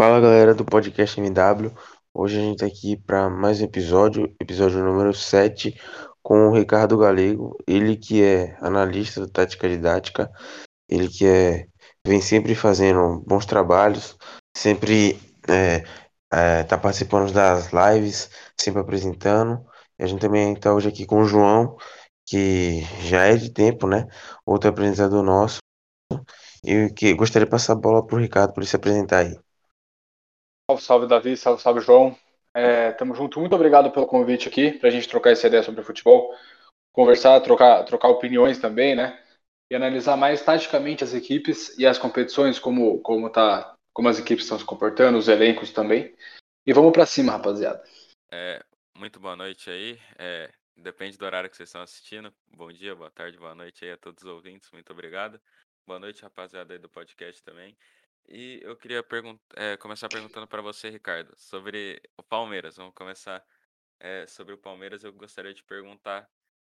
Fala galera do podcast MW. Hoje a gente tá aqui para mais um episódio, episódio número 7, com o Ricardo Galego. Ele que é analista da tática didática, ele que é, vem sempre fazendo bons trabalhos, sempre é, é, tá participando das lives, sempre apresentando. E a gente também tá hoje aqui com o João, que já é de tempo, né? Outro apresentador nosso. E que gostaria de passar a bola pro Ricardo para ele se apresentar aí. Salve, salve Davi, salve, salve João. É, tamo junto, muito obrigado pelo convite aqui para a gente trocar essa ideia sobre futebol, conversar, trocar, trocar opiniões também, né? E analisar mais taticamente as equipes e as competições, como, como, tá, como as equipes estão se comportando, os elencos também. E vamos para cima, rapaziada. É, muito boa noite aí. É, depende do horário que vocês estão assistindo. Bom dia, boa tarde, boa noite aí a todos os ouvintes. Muito obrigado. Boa noite, rapaziada aí do podcast também. E eu queria é, começar perguntando para você, Ricardo, sobre o Palmeiras. Vamos começar é, sobre o Palmeiras. Eu gostaria de perguntar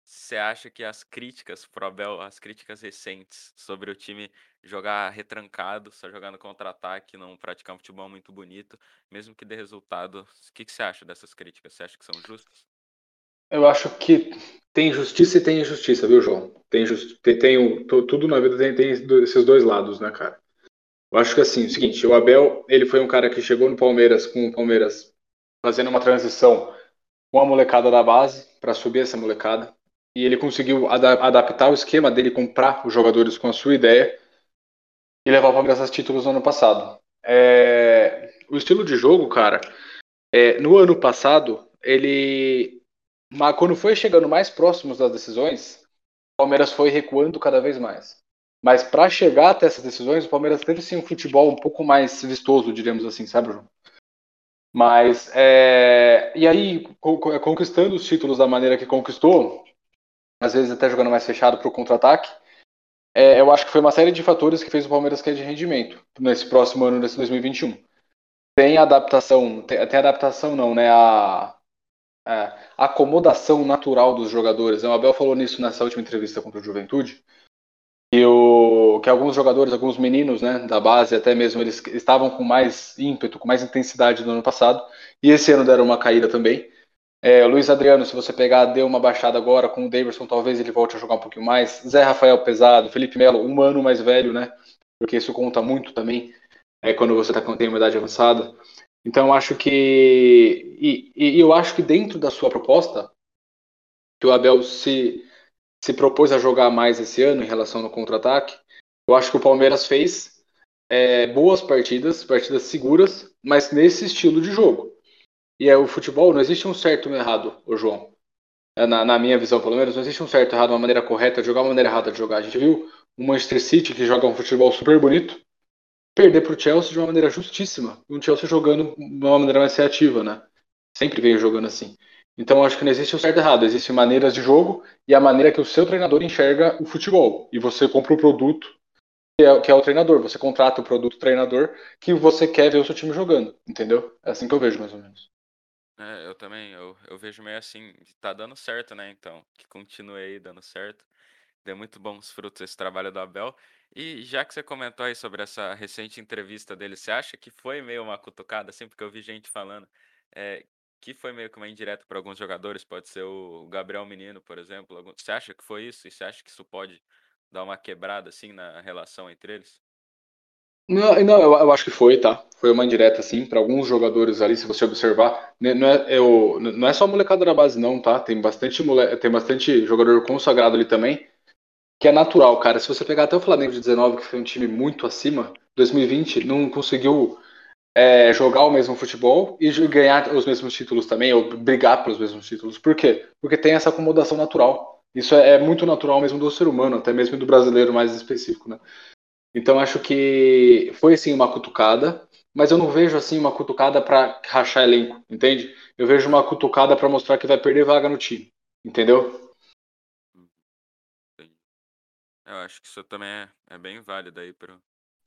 se você acha que as críticas pro Abel, as críticas recentes sobre o time jogar retrancado, só jogar no contra-ataque, não praticar um futebol muito bonito, mesmo que dê resultado, o que, que você acha dessas críticas? Você acha que são justas? Eu acho que tem justiça e tem injustiça, viu, João? Tem, tem, tem tudo na vida tem, tem esses dois lados, né, cara? Eu acho que assim, é o seguinte, o Abel, ele foi um cara que chegou no Palmeiras com o Palmeiras fazendo uma transição com a molecada da base para subir essa molecada e ele conseguiu ad adaptar o esquema dele, comprar os jogadores com a sua ideia e levar o Palmeiras a títulos no ano passado. É... O estilo de jogo, cara, é... no ano passado, ele quando foi chegando mais próximos das decisões, o Palmeiras foi recuando cada vez mais. Mas para chegar até essas decisões, o Palmeiras teve sim um futebol um pouco mais vistoso, diríamos assim, sabe, João? Mas, é... e aí, conquistando os títulos da maneira que conquistou, às vezes até jogando mais fechado para o contra-ataque, é, eu acho que foi uma série de fatores que fez o Palmeiras cair de rendimento nesse próximo ano, nesse 2021. Tem adaptação, tem, tem adaptação não, né? A, a acomodação natural dos jogadores. O Abel falou nisso nessa última entrevista contra o Juventude, que, o, que alguns jogadores, alguns meninos né, da base, até mesmo eles estavam com mais ímpeto, com mais intensidade no ano passado, e esse ano deram uma caída também. É, Luiz Adriano, se você pegar, deu uma baixada agora com o Davidson, talvez ele volte a jogar um pouquinho mais. Zé Rafael pesado, Felipe Melo, um ano mais velho, né? Porque isso conta muito também é, quando você tá, tem uma idade avançada. Então acho que. E, e, eu acho que dentro da sua proposta, que o Abel se se propôs a jogar mais esse ano em relação ao contra-ataque. Eu acho que o Palmeiras fez é, boas partidas, partidas seguras, mas nesse estilo de jogo. E é o futebol, não existe um certo e um errado, o João. É, na, na, minha visão, pelo menos, não existe um certo e errado, uma maneira correta de jogar, uma maneira errada de jogar. A gente viu o Manchester City, que joga um futebol super bonito, perder para o Chelsea de uma maneira justíssima. Um Chelsea jogando de uma maneira mais reativa, né? Sempre veio jogando assim. Então acho que não existe o certo e errado, existem maneiras de jogo e a maneira que o seu treinador enxerga o futebol. E você compra o produto que é, que é o treinador, você contrata o produto treinador que você quer ver o seu time jogando, entendeu? É assim que eu vejo mais ou menos. É, eu também, eu, eu vejo meio assim, tá dando certo, né? Então, que continue aí dando certo. Deu muito bons frutos esse trabalho do Abel. E já que você comentou aí sobre essa recente entrevista dele, você acha que foi meio uma cutucada, assim, porque eu vi gente falando é, que foi meio que uma indireta para alguns jogadores, pode ser o Gabriel Menino, por exemplo. Você acha que foi isso? E você acha que isso pode dar uma quebrada assim na relação entre eles? Não, não eu, eu acho que foi, tá? Foi uma indireta, sim, para alguns jogadores ali, se você observar. Né, não é, eu, não é só molecada da base, não, tá? Tem bastante, mole... tem bastante jogador consagrado ali também, que é natural, cara. Se você pegar até o Flamengo de 19, que foi um time muito acima, 2020 não conseguiu é, jogar o mesmo futebol e ganhar os mesmos títulos também, ou brigar pelos mesmos títulos. Por quê? Porque tem essa acomodação natural. Isso é, é muito natural mesmo do ser humano, até mesmo do brasileiro mais específico, né? Então acho que foi sim uma cutucada, mas eu não vejo assim uma cutucada para rachar elenco, entende? Eu vejo uma cutucada para mostrar que vai perder vaga no time, entendeu? Eu acho que isso também é, é bem válido aí para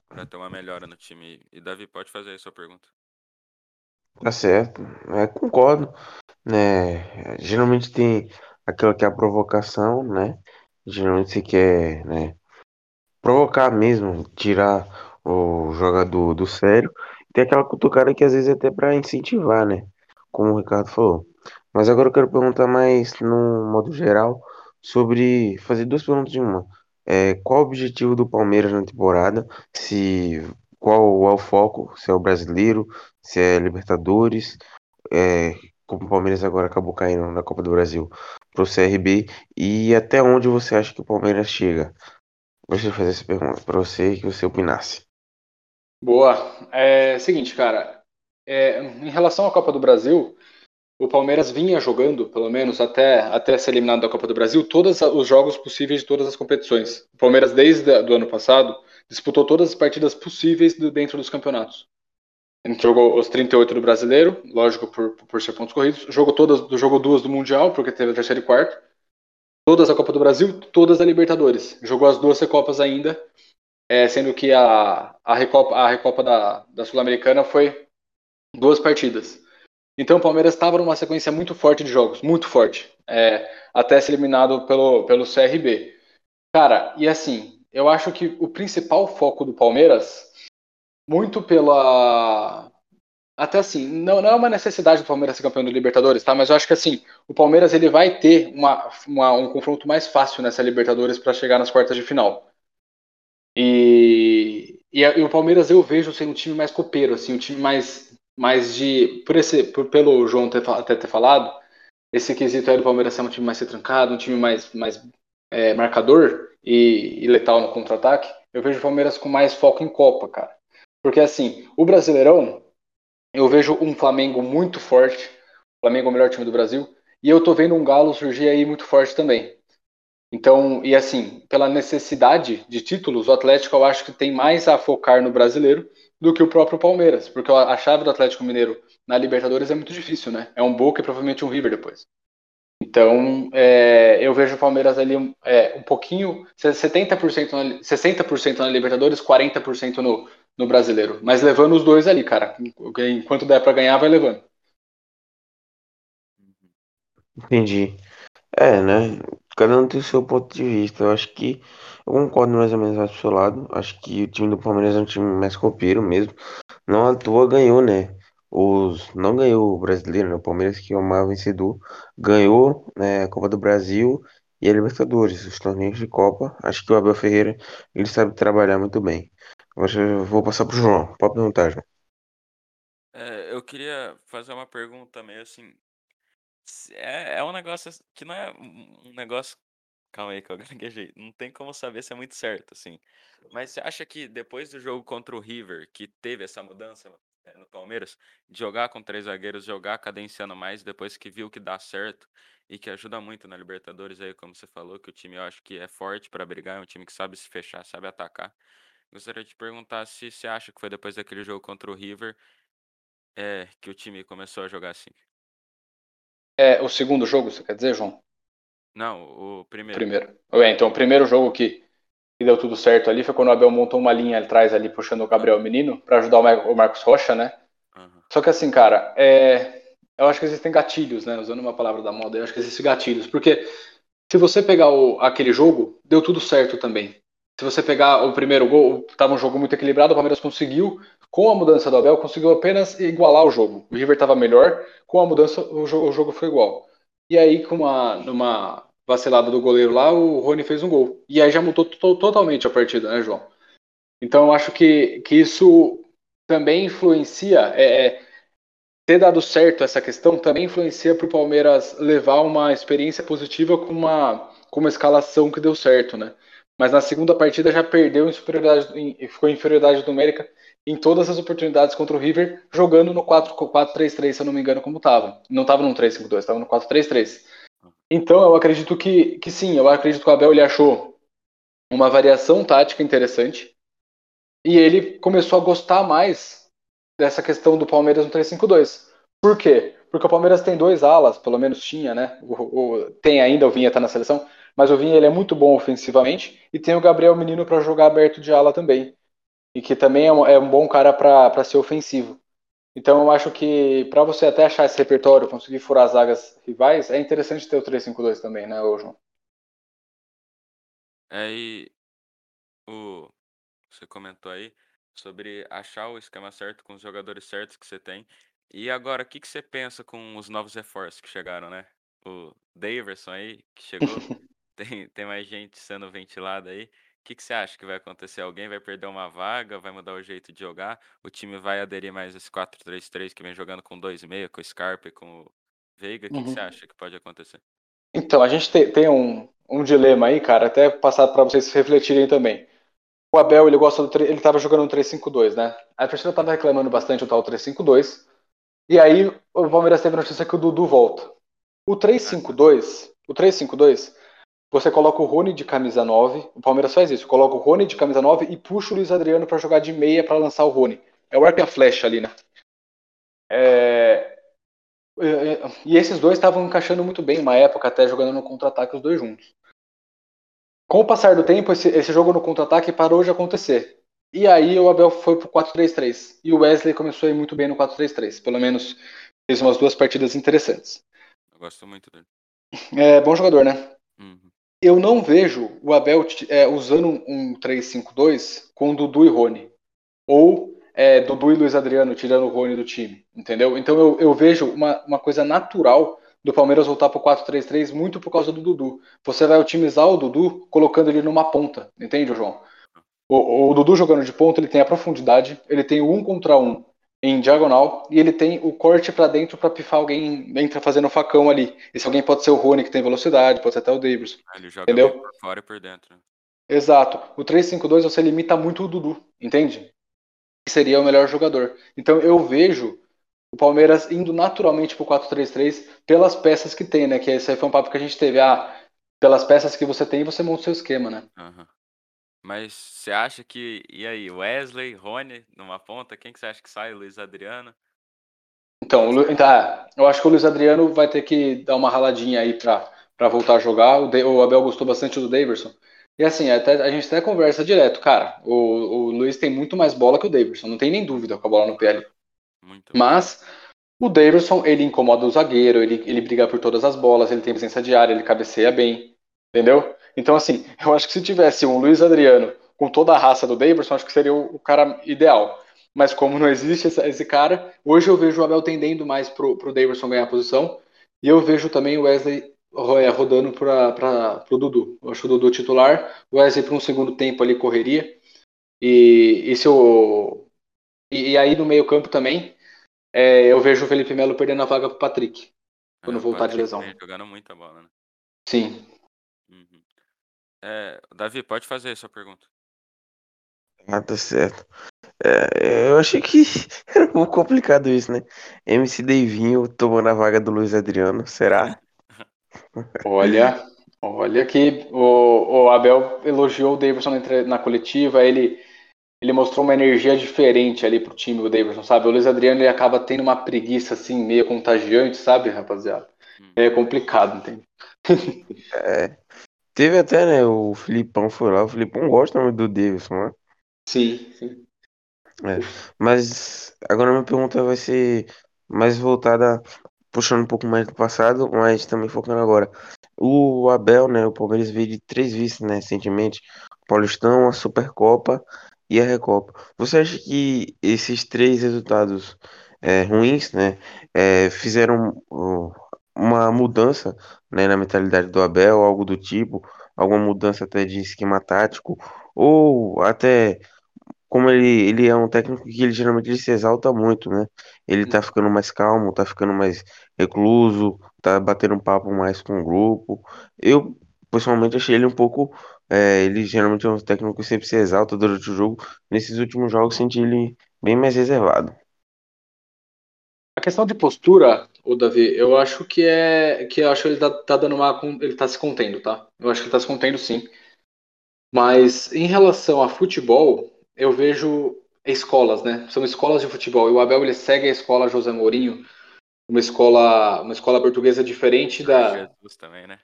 para ter uma melhora no time. E Davi, pode fazer aí sua pergunta. Tá certo, é, concordo, né? Geralmente tem aquela que é a provocação, né? Geralmente você quer, né? Provocar mesmo, tirar o jogador do sério. tem aquela cutucada que às vezes é até para incentivar, né? Como o Ricardo falou. Mas agora eu quero perguntar mais no modo geral sobre fazer duas perguntas em uma. É, qual o objetivo do Palmeiras na temporada? Se qual é o foco? Se é o brasileiro, se é Libertadores, é, como o Palmeiras agora acabou caindo na Copa do Brasil para o CRB e até onde você acha que o Palmeiras chega? Gostaria de fazer essa pergunta para você que você opinasse. Boa. É seguinte, cara. É, em relação à Copa do Brasil, o Palmeiras vinha jogando, pelo menos até, até ser eliminado da Copa do Brasil, todos os jogos possíveis de todas as competições. O Palmeiras, desde o ano passado, disputou todas as partidas possíveis do, dentro dos campeonatos. Gente jogou os 38 do Brasileiro, lógico por, por ser pontos corridos, jogou todas, jogou duas do Mundial, porque teve a terceira e quarta, todas a Copa do Brasil, todas a Libertadores. Jogou as duas Recopas ainda, é, sendo que a, a Recopa, a Recopa da, da Sul-Americana foi duas partidas. Então o Palmeiras estava numa sequência muito forte de jogos, muito forte, é, até ser eliminado pelo, pelo CRB. Cara, e assim, eu acho que o principal foco do Palmeiras, muito pela. Até assim, não, não é uma necessidade do Palmeiras ser campeão do Libertadores, tá? Mas eu acho que assim, o Palmeiras ele vai ter uma, uma um confronto mais fácil nessa Libertadores para chegar nas quartas de final. E, e, e, o Palmeiras eu vejo sendo um time mais copeiro, assim, um time mais, mais de. Por esse, por, pelo João ter, até ter falado, esse quesito aí do Palmeiras ser um time mais retrancado, um time mais, mais é, marcador e, e letal no contra-ataque. Eu vejo o Palmeiras com mais foco em Copa, cara. Porque assim, o Brasileirão, eu vejo um Flamengo muito forte. O Flamengo é o melhor time do Brasil. E eu tô vendo um Galo surgir aí muito forte também. Então, e assim, pela necessidade de títulos, o Atlético eu acho que tem mais a focar no brasileiro do que o próprio Palmeiras, porque a chave do Atlético Mineiro na Libertadores é muito difícil, né? É um Boca e provavelmente um River depois. Então, é, eu vejo o Palmeiras ali é, um pouquinho, 70% na, 60% na Libertadores, 40% no, no Brasileiro. Mas levando os dois ali, cara. Enquanto der para ganhar, vai levando. Entendi. É, né? Cada um tem o seu ponto de vista. Eu acho que eu concordo mais ou menos do seu lado. Acho que o time do Palmeiras é um time mais copeiro mesmo. Não à toa ganhou, né? Os, não ganhou o brasileiro, né? O Palmeiras, que é o maior vencedor, ganhou né, a Copa do Brasil e a Libertadores, os torneios de Copa. Acho que o Abel Ferreira ele sabe trabalhar muito bem. Eu vou passar pro João. Pode perguntar, João. É, eu queria fazer uma pergunta meio assim, é, é um negócio que não é um negócio. Calma aí, que eu gaguejei. Não tem como saber se é muito certo, assim. Mas você acha que depois do jogo contra o River, que teve essa mudança é, no Palmeiras, de jogar com três zagueiros, jogar cadenciando mais, depois que viu que dá certo e que ajuda muito na Libertadores aí, como você falou, que o time eu acho que é forte para brigar, é um time que sabe se fechar, sabe atacar. Gostaria de perguntar se você acha que foi depois daquele jogo contra o River é, que o time começou a jogar assim. É o segundo jogo, você quer dizer, João? Não, o primeiro. Primeiro. É, então, o primeiro jogo que, que, deu tudo certo ali foi quando o Abel montou uma linha atrás ali, puxando o Gabriel Menino, para ajudar o, Marcos Rocha, né? Uhum. Só que assim, cara, é, eu acho que existem gatilhos, né? Usando uma palavra da moda, eu acho que existem gatilhos. Porque se você pegar o, aquele jogo, deu tudo certo também. Se você pegar o primeiro gol, estava um jogo muito equilibrado, o Palmeiras conseguiu com a mudança do Abel, conseguiu apenas igualar o jogo. O River estava melhor, com a mudança o jogo, o jogo, foi igual. E aí, com uma, numa vacilada do goleiro lá, o Rony fez um gol. E aí já mudou totalmente a partida, né, João? Então eu acho que, que isso também influencia, é, é ter dado certo essa questão também influencia para o Palmeiras levar uma experiência positiva com uma, com uma escalação que deu certo, né? Mas na segunda partida já perdeu em superioridade, ficou em inferioridade numérica em todas as oportunidades contra o River, jogando no 4-3-3, se eu não me engano, como estava. Não estava no 3-5-2, estava no 4-3-3. Então, eu acredito que, que sim, eu acredito que o Abel ele achou uma variação tática interessante e ele começou a gostar mais dessa questão do Palmeiras no 3-5-2. Por quê? Porque o Palmeiras tem dois alas, pelo menos tinha, né? O, o, tem ainda, o Vinha tá na seleção, mas o Vinha ele é muito bom ofensivamente e tem o Gabriel Menino para jogar aberto de ala também e que também é um, é um bom cara para ser ofensivo. Então eu acho que para você até achar esse repertório, conseguir furar as zagas rivais, é interessante ter o 3-5-2 também, né, João? É, e o, você comentou aí sobre achar o esquema certo com os jogadores certos que você tem. E agora, o que, que você pensa com os novos reforços que chegaram, né? O Daverson aí, que chegou, tem, tem mais gente sendo ventilada aí. O que, que você acha que vai acontecer? Alguém vai perder uma vaga, vai mudar o jeito de jogar? O time vai aderir mais esse 4-3-3 que vem jogando com 2-6, com o Scarpa e com o Veiga? O que, que você Uhum. acha que pode acontecer? Então, a gente te- tem um, um dilema aí, cara, até passar para vocês refletirem também. O Abel, ele gosta do. Ele tava jogando um 3-5-2, né? A torcida tava reclamando bastante do tal 3-5-2. E aí o Palmeiras teve a notícia que o Dudu volta. O 3-5-2, o 3-5-2, você coloca o Rony de camisa 9. O Palmeiras faz isso, coloca o Rony de camisa 9 e puxa o Luiz Adriano para jogar de meia para lançar o Rony. É o arco e a flecha ali, né? É, E esses dois estavam encaixando muito bem uma época, até jogando no contra-ataque os dois juntos. Com o passar do tempo, esse, esse jogo no contra-ataque parou de acontecer. E aí o Abel foi pro 4-3-3. E o Wesley começou a ir muito bem no 4-3-3. Pelo menos fez umas duas partidas interessantes. Eu gosto muito dele. É bom jogador, né? Eu não vejo o Abel é, usando um 3-5-2 com Dudu e Rony. Ou é, Dudu e Luiz Adriano tirando o Rony do time. Entendeu? Então eu, eu vejo uma, uma coisa natural do Palmeiras voltar pro 4-3-3 muito por causa do Dudu. Você vai otimizar o Dudu colocando ele numa ponta. Entende, João? O, o Dudu jogando de ponta, ele tem a profundidade, ele tem o um contra um em diagonal e ele tem o corte para dentro para pifar alguém entra fazendo facão ali. Esse alguém pode ser o Rony que tem velocidade, pode ser até o Davidson. Ah, Ele joga Entendeu? por fora e por dentro. né? Exato. O 3-5-2 você limita muito o Dudu, entende? Que seria o melhor jogador. Então eu vejo o Palmeiras indo naturalmente pro 4-3-3 pelas peças que tem, né? Que esse aí foi um papo que a gente teve. Ah, pelas peças que você tem, você monta o seu esquema, né? Aham. Mas você acha que. E aí, Wesley, Rony numa ponta? Quem que você acha que sai? Luiz Adriano? Então, o Lu- tá, eu acho que o Luiz Adriano vai ter que dar uma raladinha aí pra, pra voltar a jogar. O, De- o Abel gostou bastante do Daverson. E assim, até, a gente até conversa direto, cara. O, o Luiz tem muito mais bola que o Daverson, não tem nem dúvida com a bola no ali. Muito. Mas o Daverson, ele incomoda o zagueiro, ele, ele briga por todas as bolas, ele tem presença de área, ele cabeceia bem, entendeu? Então, assim, eu acho que se tivesse um Luiz Adriano com toda a raça do Daverson, acho que seria o, o cara ideal. Mas como não existe esse, cara, hoje eu vejo o Abel tendendo mais pro, pro Daverson ganhar a posição, e eu vejo também o Wesley é, rodando para pro Dudu. Eu acho o Dudu titular, o Wesley para um segundo tempo ali correria, e, e se o... E, e aí no meio campo também, é, eu vejo o Felipe Melo perdendo a vaga pro Patrick. quando É, o voltar de lesão. jogando muita bola, né? Sim. Uhum. É, Davi, pode fazer a sua pergunta. Ah, tá certo. É, eu achei que era um pouco complicado isso, né? MC Davinho tomando a vaga do Luiz Adriano, será? Olha, olha que o, o Abel elogiou o Davidson na, coletiva, ele, ele mostrou uma energia diferente ali pro time, o Davidson, sabe? O Luiz Adriano ele acaba tendo uma preguiça assim, meio contagiante, sabe, rapaziada? Hum. É complicado, entende? É, teve até, né? O Filipão foi lá. O Filipão gosta muito do Davidson, né? Sim, sim. Mas agora minha pergunta vai ser mais voltada, puxando um pouco mais do passado, mas também focando agora. O Abel, né? O Palmeiras veio de três vices, né? Recentemente: o Paulistão, a Supercopa e a Recopa. Você acha que esses três resultados é, ruins, né? é, fizeram ó, uma mudança, né, na mentalidade do Abel, algo do tipo, alguma mudança até de esquema tático, ou até como ele, ele é um técnico que ele geralmente ele se exalta muito, né? Ele tá ficando mais calmo, tá ficando mais recluso, tá batendo um papo mais com o grupo. Eu, pessoalmente, achei ele um pouco. é, ele geralmente é um técnico que sempre se exalta durante o jogo. Nesses últimos jogos, senti ele bem mais reservado. A questão de postura, o Davi, eu acho que é que eu acho que ele tá, tá dando uma ele tá se contendo, tá? Eu acho que ele tá se contendo sim. Mas em relação a futebol, eu vejo escolas, né? São escolas de futebol. E o Abel ele segue a escola José Mourinho, uma escola, uma escola portuguesa diferente da. Jorge Jesus também, né?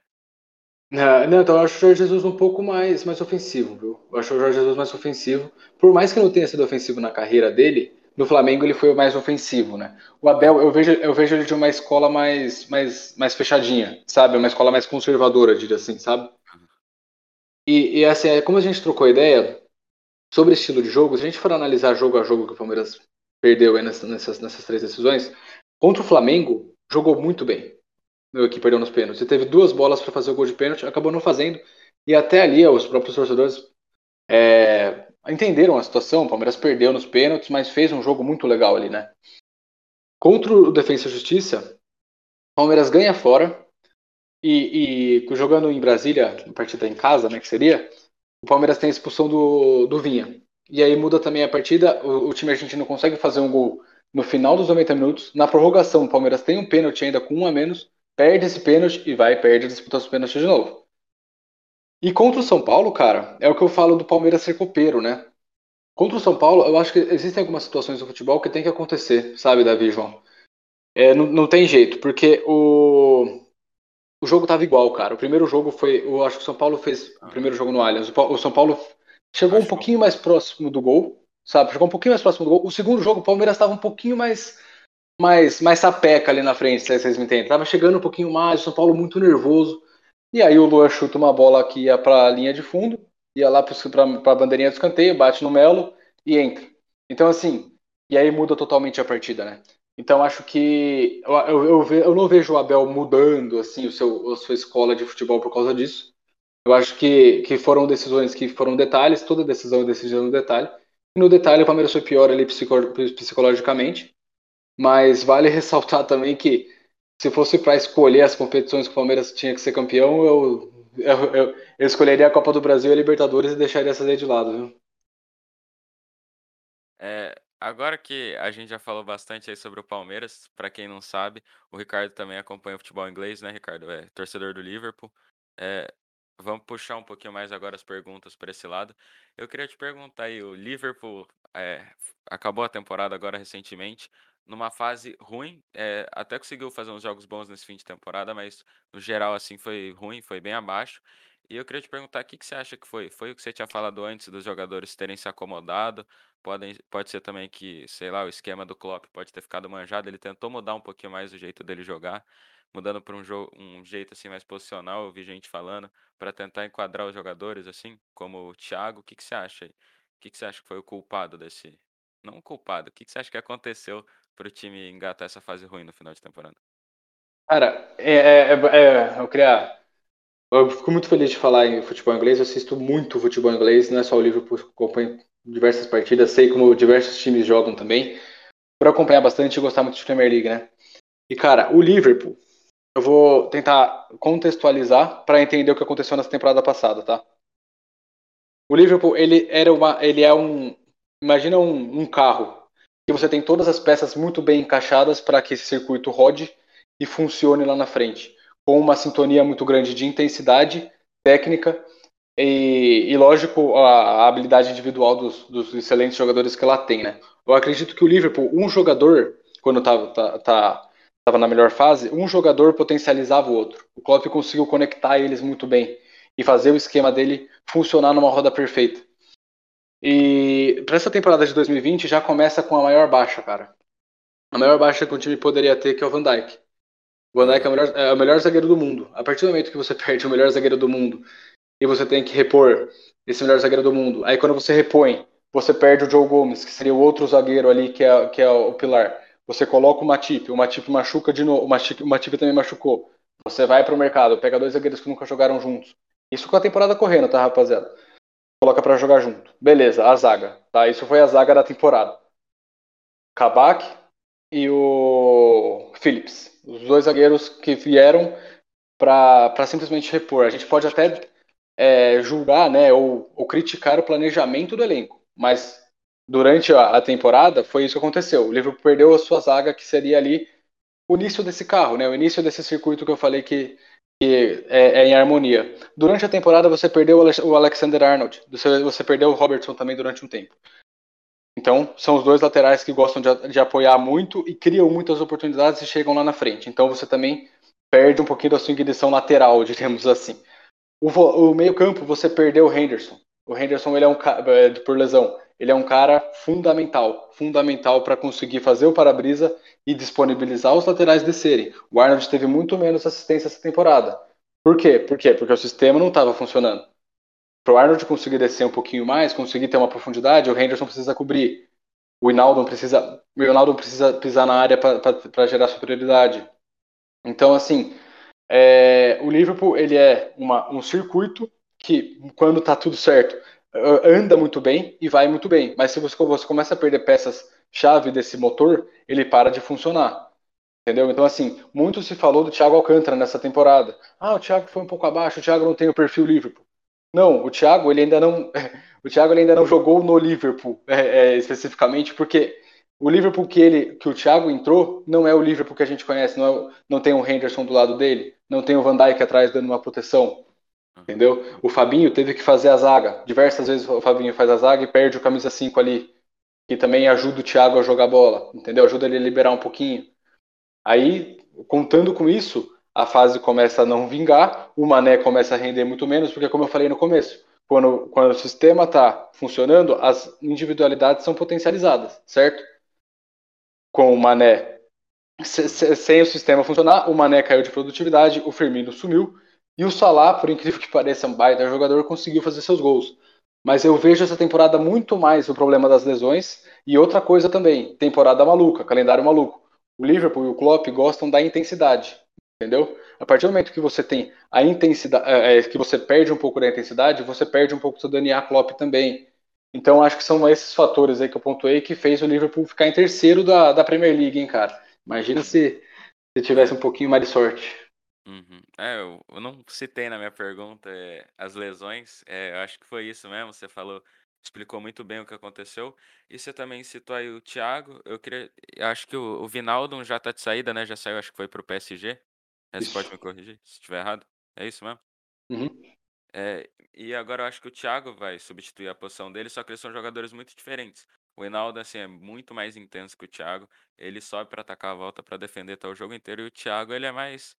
Ah, Não, então eu acho o Jorge Jesus um pouco mais, mais ofensivo, viu? Eu acho o Jorge Jesus mais ofensivo. Por mais que não tenha sido ofensivo na carreira dele, no Flamengo ele foi o mais ofensivo, né? O Abel, eu vejo, eu vejo ele de uma escola mais, mais, mais fechadinha, sabe? Uma escola mais conservadora, diria assim, sabe? E, e assim, é como a gente trocou ideia, sobre estilo de jogo, se a gente for analisar jogo a jogo que o Palmeiras perdeu nessas, nessas, nessas três decisões, contra o Flamengo, jogou muito bem. Que perdeu nos pênaltis. Ele teve duas bolas para fazer o gol de pênalti, acabou não fazendo. E até ali, os próprios torcedores é, entenderam a situação. O Palmeiras perdeu nos pênaltis, mas fez um jogo muito legal ali, né? Contra o Defensa e Justiça, o Palmeiras ganha fora. E, e, jogando em Brasília, partida em casa, né, que seria, o Palmeiras tem a expulsão do, do Vinha. E aí muda também a partida, o, o time argentino consegue fazer um gol no final dos 90 minutos. Na prorrogação, o Palmeiras tem um pênalti ainda com um a menos, perde esse pênalti e vai perde a disputa dos pênaltis de novo. E contra o São Paulo, cara, é o que eu falo do Palmeiras ser copeiro, né? Contra o São Paulo, eu acho que existem algumas situações do futebol que tem que acontecer, sabe, Davi João? É, não, não tem jeito, porque o, o jogo tava igual, cara. O primeiro jogo foi. Eu acho que o São Paulo fez o primeiro jogo no Allianz. O São Paulo chegou um pouquinho mais próximo do gol, sabe? Chegou um pouquinho mais próximo do gol. O segundo jogo, o Palmeiras estava um pouquinho mais. Mais, mais sapeca ali na frente, se vocês me entendem. Tava chegando um pouquinho mais, o São Paulo muito nervoso. E aí o Luan chuta uma bola que ia para a linha de fundo, ia lá para a bandeirinha do escanteio, bate no Melo e entra. Então, assim, e aí muda totalmente a partida, né? Então acho que eu, eu, eu, não vejo o Abel mudando assim o seu, a sua escola de futebol por causa disso. Eu acho que, que foram decisões que foram detalhes, toda decisão é decisão no detalhe. E no detalhe o Palmeiras foi pior ali psicologicamente, mas vale ressaltar também que se fosse para escolher as competições que o Palmeiras tinha que ser campeão, eu, eu, eu, eu escolheria a Copa do Brasil e a Libertadores e deixaria essas aí de lado, viu? É, Agora que a gente já falou bastante aí sobre o Palmeiras, para quem não sabe, o Ricardo também acompanha o futebol inglês, né, Ricardo? É torcedor do Liverpool. É, vamos puxar um pouquinho mais agora as perguntas para esse lado. Eu queria te perguntar aí, o Liverpool é, acabou a temporada agora recentemente, numa fase ruim, é, até conseguiu fazer uns jogos bons nesse fim de temporada, mas no geral assim foi ruim, foi bem abaixo. E eu queria te perguntar, o que, que você acha que foi? Foi o que você tinha falado antes dos jogadores terem se acomodado? Podem, pode ser também que, sei lá, o esquema do Klopp pode ter ficado manjado. Ele tentou mudar um pouquinho mais o jeito dele jogar, mudando para um, um jeito assim mais posicional. Eu vi gente falando para tentar enquadrar os jogadores assim, como o Thiago. O que, que você acha? O que, que você acha que foi o culpado desse? Não o culpado. O que, que você acha que aconteceu para o time engatar essa fase ruim no final de temporada? Cara, é, é, é, eu queria eu fico muito feliz de falar em futebol inglês. Eu assisto muito futebol inglês, não é só o Liverpool, acompanho diversas partidas, sei como diversos times jogam também. Para acompanhar bastante e gostar muito de Premier League, né? E cara, o Liverpool, eu vou tentar contextualizar para entender o que aconteceu nessa temporada passada, tá? O Liverpool, ele era uma, ele é um, imagina um, um carro que você tem todas as peças muito bem encaixadas para que esse circuito rode e funcione lá na frente com uma sintonia muito grande de intensidade técnica e, e lógico, a, a, habilidade individual dos, dos, excelentes jogadores que ela tem, né? Eu acredito que o Liverpool, um jogador, quando estava tá, tá, tava na melhor fase, um jogador potencializava o outro. O Klopp conseguiu conectar eles muito bem e fazer o esquema dele funcionar numa roda perfeita. E para essa temporada de 2020 já começa com a maior baixa, cara. A maior baixa que o time poderia ter, que é o Van Dijk. O Van Dijk é o, melhor, é o melhor zagueiro do mundo. A partir do momento que você perde o melhor zagueiro do mundo e você tem que repor esse melhor zagueiro do mundo, aí quando você repõe, você perde o Joe Gomes, que seria o outro zagueiro ali que é, que é o pilar. Você coloca o Matip, o Matip machuca de novo, o Matip, o Matip também machucou. Você vai para o mercado, pega dois zagueiros que nunca jogaram juntos. Isso com a temporada correndo, tá, rapaziada? Coloca para jogar junto. Beleza, a zaga. Tá? Isso foi a zaga da temporada. Kabak e o Phillips os dois zagueiros que vieram para simplesmente repor. A gente pode até é, julgar né, ou, ou, criticar o planejamento do elenco, mas durante a, a, temporada foi isso que aconteceu. O Liverpool perdeu a sua zaga, que seria ali o início desse carro, né, o início desse circuito que eu falei que, que é, é, em harmonia. Durante a temporada você perdeu o Alexander Arnold, você, você perdeu o Robertson também durante um tempo. Então, são os dois laterais que gostam de, de, apoiar muito e criam muitas oportunidades e chegam lá na frente. Então, você também perde um pouquinho da sua ignição lateral, digamos assim. O, o meio-campo, você perdeu o Henderson. O Henderson, ele é um é, por lesão, ele é um cara fundamental, fundamental para conseguir fazer o para-brisa e disponibilizar os laterais descerem. O Arnold teve muito menos assistência essa temporada. Por quê? Por quê? Porque o sistema não estava funcionando. Para o Arnold conseguir descer um pouquinho mais, conseguir ter uma profundidade, o Henderson precisa cobrir. O Hinaldo precisa, o Hinaldo precisa pisar na área para gerar superioridade. Então, assim, é, o Liverpool ele é uma, um circuito que, quando está tudo certo, anda muito bem e vai muito bem. Mas se você, você começa a perder peças-chave desse motor, ele para de funcionar. Entendeu? Então, assim, muito se falou do Thiago Alcântara nessa temporada. Ah, o Thiago foi um pouco abaixo, o Thiago não tem o perfil Liverpool. Não, o Thiago ele ainda não, o Thiago ele ainda não jogou no Liverpool é, é, especificamente, porque o Liverpool que ele, que o Thiago entrou, não é o Liverpool que a gente conhece. Não, é, não tem o Henderson do lado dele, não tem o Van Dijk atrás dando uma proteção. Entendeu? O Fabinho teve que fazer a zaga. Diversas vezes o Fabinho faz a zaga e perde o camisa 5 ali. Que também ajuda o Thiago a jogar bola. Entendeu? Ajuda ele a liberar um pouquinho. Aí, contando com isso, a fase começa a não vingar, o Mané começa a render muito menos, porque como eu falei no começo, quando, quando o sistema está funcionando, as individualidades são potencializadas, certo? Com o Mané sem o sistema funcionar, o Mané caiu de produtividade, o Firmino sumiu e o Salah, por incrível que pareça, um baita jogador, conseguiu fazer seus gols. Mas eu vejo essa temporada muito mais o problema das lesões e outra coisa também, temporada maluca, calendário maluco. O Liverpool e o Klopp gostam da intensidade, entendeu? A partir do momento que você tem a intensidade, é, é, que você perde um pouco da intensidade, você perde um pouco do DNA Klopp também. Então acho que são esses fatores aí que eu pontuei que fez o Liverpool ficar em terceiro da, da Premier League, hein, cara. Imagina se, se tivesse um pouquinho mais de sorte. Uhum. É, eu, eu não citei na minha pergunta é, as lesões. É, eu acho que foi isso mesmo. Você falou, explicou muito bem o que aconteceu. E você também citou aí o Thiago. Eu queria, eu acho que o, o Vinaldo já tá de saída, né? Já saiu, acho que foi pro PSG. Você pode me corrigir se estiver errado. É isso mesmo? Uhum. É, e agora eu acho que o Thiago vai substituir a posição dele, só que eles são jogadores muito diferentes. O Hinaldo, assim, é muito mais intenso que o Thiago. Ele sobe para atacar a volta para defender tá o jogo inteiro. E o Thiago, ele é mais.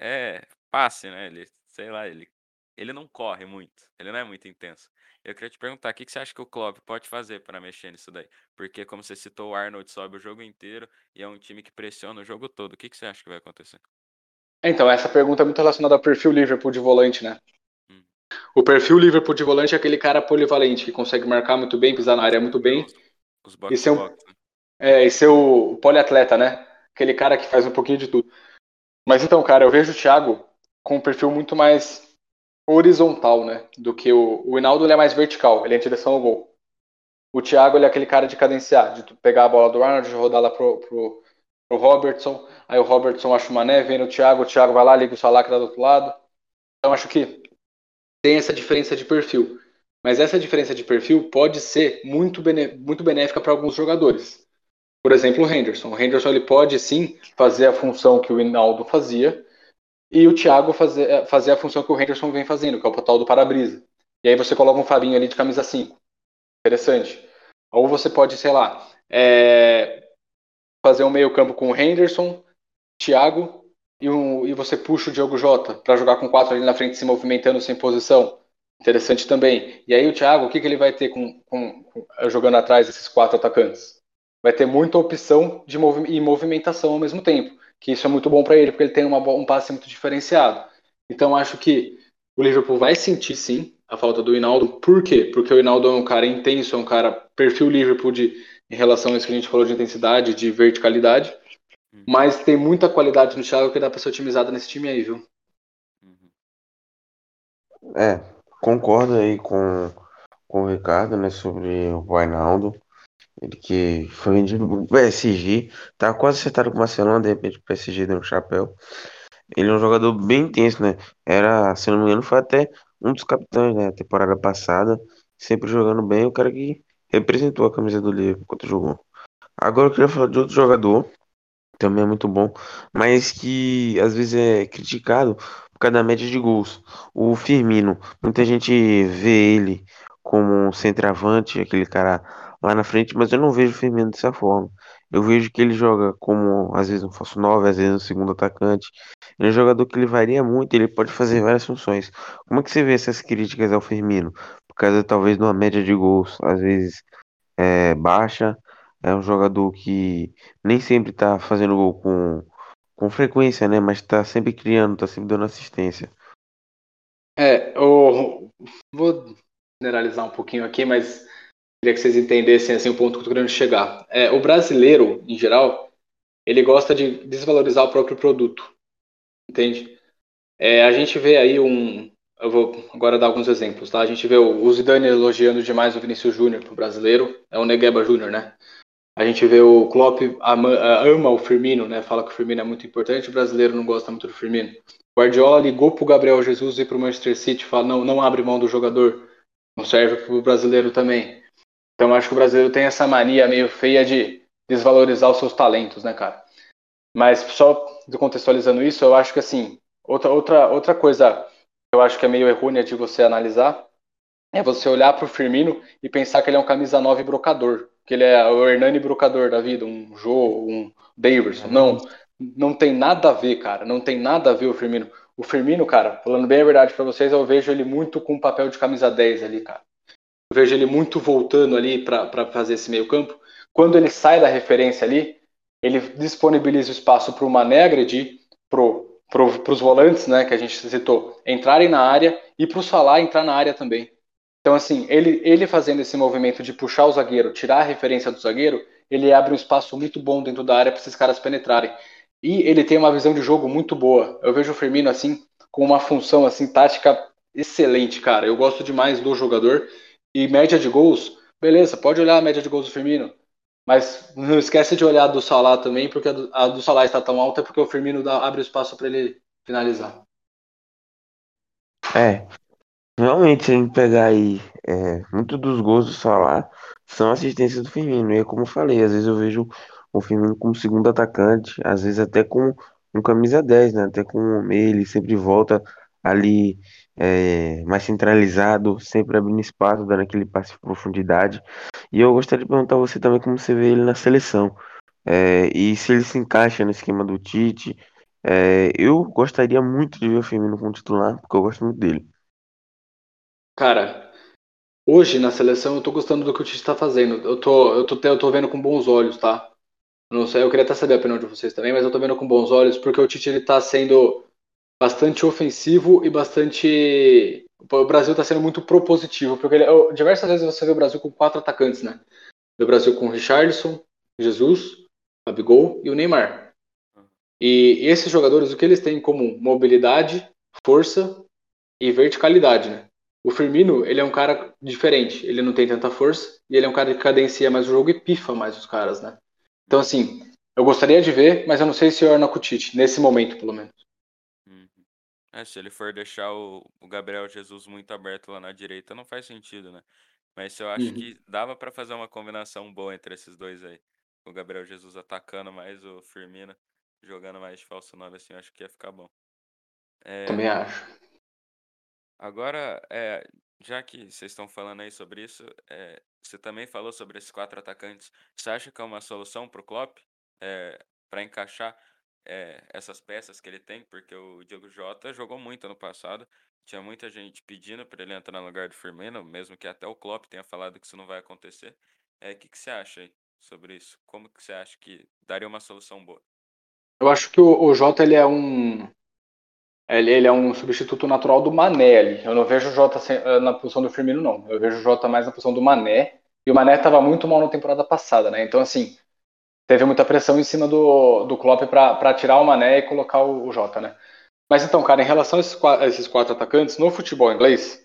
É, passe, né? Ele, sei lá, ele, ele não corre muito. Ele não é muito intenso. Eu queria te perguntar, o que, que você acha que o Klopp pode fazer para mexer nisso daí? Porque, como você citou, o Arnold sobe o jogo inteiro e é um time que pressiona o jogo todo. O que, que você acha que vai acontecer? Então, essa pergunta é muito relacionada ao perfil Liverpool de volante, né? Hum. O perfil Liverpool de volante é aquele cara polivalente, que consegue marcar muito bem, pisar na área muito bem. Os E box ser, um, box, né? é, e ser o poliatleta, né? Aquele cara que faz um pouquinho de tudo. Mas então, cara, eu vejo o Thiago com um perfil muito mais horizontal, né? Do que o, o Hinaldo, ele é mais vertical, ele é em direção ao gol. O Thiago, ele é aquele cara de cadenciar, de pegar a bola do Arnold, rodar lá pro, pro, pro Robertson, aí o Robertson acha o Mané, vem no Thiago, o Thiago vai lá, liga o Salah que tá do outro lado. Então, acho que tem essa diferença de perfil. Mas essa diferença de perfil pode ser muito, bene- muito benéfica para alguns jogadores. Por exemplo, o Henderson. O Henderson ele pode sim fazer a função que o Hinaldo fazia e o Thiago fazer, fazer a função que o Henderson vem fazendo, que é o tal do para-brisa. E aí você coloca um Fabinho ali de camisa 5. Interessante. Ou você pode, sei lá, é, fazer um meio campo com o Henderson, Thiago e, um, e você puxa o Diogo Jota para jogar com quatro ali na frente se movimentando sem posição. Interessante também. E aí o Thiago, o que, que ele vai ter com, com jogando atrás desses quatro atacantes? Vai ter muita opção de movi e movimentação ao mesmo tempo, que isso é muito bom para ele, porque ele tem uma, um passe muito diferenciado. Então acho que o Liverpool vai sentir sim a falta do Hinaldo. Por quê? Porque o Hinaldo é um cara intenso, é um cara perfil Liverpool de, em relação a isso que a gente falou de intensidade, de verticalidade. Uhum. Mas tem muita qualidade no Thiago que dá para ser otimizada nesse time aí, viu? Uhum. É, concordo aí com, com o Ricardo, né, sobre o Wijnaldum. Ele que foi vendido pro PSG, tá quase acertado com o Barcelona, de repente o PSG deu um chapéu. Ele é um jogador bem intenso, né? Era, se não me engano, foi até um dos capitães, né, temporada passada, sempre jogando bem, o cara que representou a camisa do Liverpool enquanto jogou. Agora eu queria falar de outro jogador, também é muito bom, mas que às vezes é criticado por causa da média de gols. O Firmino, muita gente vê ele como um centroavante, aquele cara lá na frente, mas eu não vejo o Firmino dessa forma. Eu vejo que ele joga como às vezes um falso 9, às vezes um segundo atacante. Ele é um jogador que ele varia muito, ele pode fazer várias funções. Como é que você vê essas críticas ao Firmino? Por causa talvez de uma média de gols, às vezes é, baixa. É um jogador que nem sempre tá fazendo gol com, com frequência, né? Mas tá sempre criando, tá sempre dando assistência. É, eu vou generalizar um pouquinho aqui, mas queria que vocês entendessem assim, o ponto que eu estou querendo chegar. É, o brasileiro, em geral, ele gosta de desvalorizar o próprio produto, entende? É, a gente vê aí um, eu vou agora dar alguns exemplos, tá? A gente vê o Zidane elogiando demais o Vinícius Júnior pro brasileiro, é o Negueba Júnior, né? A gente vê o Klopp ama, ama, o Firmino, né? Fala que o Firmino é muito importante, o brasileiro não gosta muito do Firmino. Guardiola ligou pro Gabriel Jesus e pro Manchester City, fala não, não abre mão do jogador, não serve pro brasileiro também. Então acho que o brasileiro tem essa mania meio feia de desvalorizar os seus talentos, né, cara? Mas só contextualizando isso, eu acho que assim, outra outra outra coisa eu acho que é meio errônea de você analisar é você olhar pro Firmino e pensar que ele é um camisa 9 brocador que ele é o Hernani Brocador da vida, um Joe, um Daverson. Não, não tem nada a ver, cara. Não tem nada a ver o Firmino. O Firmino, cara, falando bem a verdade para vocês, eu vejo ele muito com o papel de camisa 10 ali, cara. Eu vejo ele muito voltando ali para fazer esse meio campo. Quando ele sai da referência ali, ele disponibiliza o espaço para o Mané agredir, pro, os volantes, né, que a gente citou, entrarem na área e para o Salah entrar na área também. Então, assim, ele, ele fazendo esse movimento de puxar o zagueiro, tirar a referência do zagueiro, ele abre um espaço muito bom dentro da área para esses caras penetrarem. E ele tem uma visão de jogo muito boa. Eu vejo o Firmino, assim, com uma função, assim, tática excelente, cara. Eu gosto demais do jogador. E média de gols, beleza, pode olhar a média de gols do Firmino. Mas não esquece de olhar a do Salah também, porque a do, do Salah está tão alta, porque o Firmino dá, abre espaço para ele finalizar. É, Realmente, se a gente pegar aí, é, muito dos gols do Salah são assistências do Firmino. E é como eu falei, às vezes eu vejo o Firmino como segundo atacante, às vezes até com um camisa 10, né? Até com ele sempre volta ali é, mais centralizado, sempre abrindo espaço, dando aquele passe de profundidade. E eu gostaria de perguntar a você também como você vê ele na seleção. É, e se ele se encaixa no esquema do Tite. É, eu gostaria muito de ver o Firmino como titular, porque eu gosto muito dele. Cara, hoje na seleção eu tô gostando do que o Tite tá fazendo. Eu tô, eu tô, eu tô vendo com bons olhos, tá? Não sei, eu queria até saber a opinião de vocês também, mas eu tô vendo com bons olhos porque o Tite ele tá sendo bastante ofensivo e bastante. O Brasil tá sendo muito propositivo, porque ele... diversas vezes você vê o Brasil com quatro atacantes, né? O Brasil com o Richardson, Jesus, Gabigol e o Neymar. E esses jogadores, o que eles têm em comum? Mobilidade, força e verticalidade, né? O Firmino, ele é um cara diferente. Ele não tem tanta força e ele é um cara que cadencia mais o jogo e pifa mais os caras, né? Então, assim, eu gostaria de ver, mas eu não sei se o Tite, nesse momento, pelo menos. É, se ele for deixar o, o, Gabriel Jesus muito aberto lá na direita, não faz sentido, né? Mas eu acho uhum. que dava para fazer uma combinação boa entre esses dois aí. O Gabriel Jesus atacando mais o Firmino, jogando mais de falso 9, assim, eu acho que ia ficar bom. É... Também acho. Agora, é, já que vocês estão falando aí sobre isso, é, você também falou sobre esses quatro atacantes. Você acha que é uma solução para o Klopp é, para encaixar é, essas peças que ele tem? Porque o Diego Jota jogou muito ano passado. Tinha muita gente pedindo para ele entrar no lugar do Firmino, mesmo que até o Klopp tenha falado que isso não vai acontecer. É, o que, que você acha aí sobre isso? Como que você acha que daria uma solução boa? Eu acho que o, o Jota ele é um ele, ele, é um substituto natural do Mané ali. Eu não vejo o Jota eh, na posição do Firmino, não. Eu vejo o Jota mais na posição do Mané. E o Mané estava muito mal na temporada passada, né? Então, assim, teve muita pressão em cima do, do Klopp para tirar o Mané e colocar o, o Jota, né? Mas então, cara, em relação a esses, a esses quatro atacantes, no futebol inglês,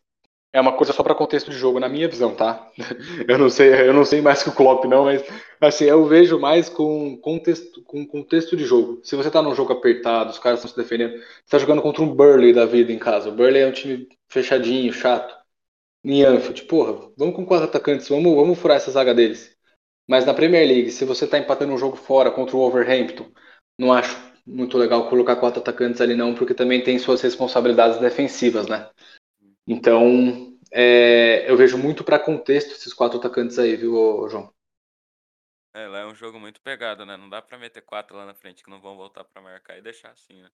é uma coisa só para contexto de jogo, na minha visão, tá? eu não sei, eu não sei mais que o Klopp não, mas assim, eu vejo mais com contexto, com contexto de jogo. Se você tá num jogo apertado, os caras estão se defendendo, você tá jogando contra um Burley da vida em casa. O Burley é um time fechadinho, chato. Em Anfield, porra, vamos com quatro atacantes, vamos, vamos furar essa zaga deles. Mas na Premier League, se você tá empatando um jogo fora contra o Wolverhampton, não acho muito legal colocar quatro atacantes ali não, porque também tem suas responsabilidades defensivas, né? Então, é, eu vejo muito para contexto esses quatro atacantes aí, viu, João? É, lá é um jogo muito pegado, né? Não dá pra meter quatro lá na frente que não vão voltar pra marcar e deixar assim, né?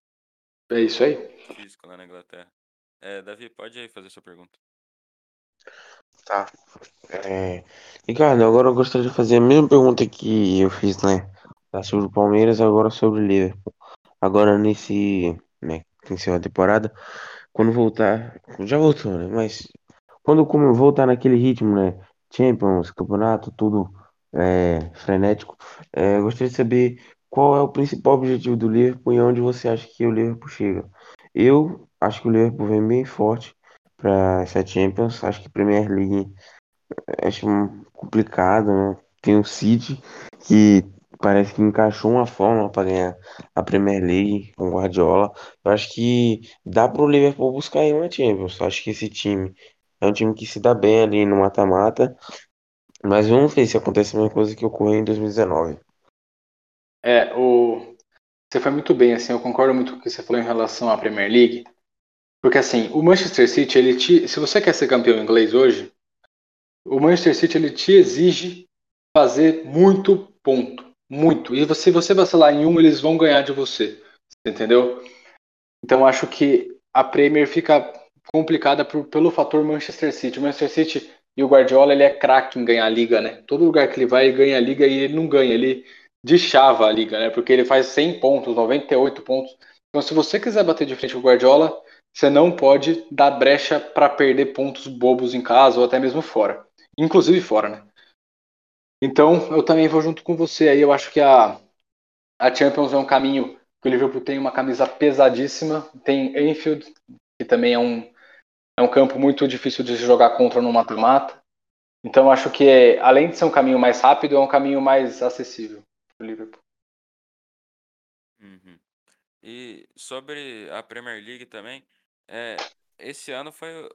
É isso aí. Físico lá na Inglaterra. É, Davi, pode aí fazer sua pergunta. Tá. É... Ricardo, agora eu gostaria de fazer a mesma pergunta que eu fiz, né? Sobre o Palmeiras, agora sobre o Liverpool. Agora nesse, né, que encerrou a temporada, quando voltar, já voltou, né? Mas quando como voltar naquele ritmo, né? Champions, campeonato, tudo é, frenético. É, eu gostaria de saber qual é o principal objetivo do Liverpool e onde você acha que o Liverpool chega. Eu acho que o Liverpool vem bem forte para essa Champions. Acho que Premier League acho complicado, né? Tem o City que parece que encaixou uma forma para ganhar a Premier League com Guardiola. Eu acho que dá para o Liverpool buscar aí uma Champions. Eu acho que esse time é um time que se dá bem ali no mata-mata. Mas vamos ver se acontece a mesma coisa que ocorreu em 2019. É, o... você foi muito bem, assim, eu concordo muito com o que você falou em relação à Premier League. Porque assim, o Manchester City, ele te... se você quer ser campeão inglês hoje, o Manchester City ele te exige fazer muito ponto, muito. E se você vacilar em um, eles vão ganhar de você, entendeu? Então acho que a Premier fica complicada por, pelo fator Manchester City. O Manchester City e o Guardiola ele é craque em ganhar a liga, né? Todo lugar que ele vai ele ganha a liga e ele não ganha, ele deschava a liga, né? Porque ele faz 100 pontos, 98 pontos. Então se você quiser bater de frente com o Guardiola, você não pode dar brecha para perder pontos bobos em casa ou até mesmo fora inclusive fora, né? Então, eu também vou junto com você aí. Eu acho que a, a Champions é um caminho que o Liverpool tem uma camisa pesadíssima. Tem Enfield, que também é um, é um campo muito difícil de se jogar contra no mata-mata. Então, acho que, é, além de ser um caminho mais rápido, é um caminho mais acessível para o Liverpool. Uhum. E sobre a Premier League também, é, esse ano foi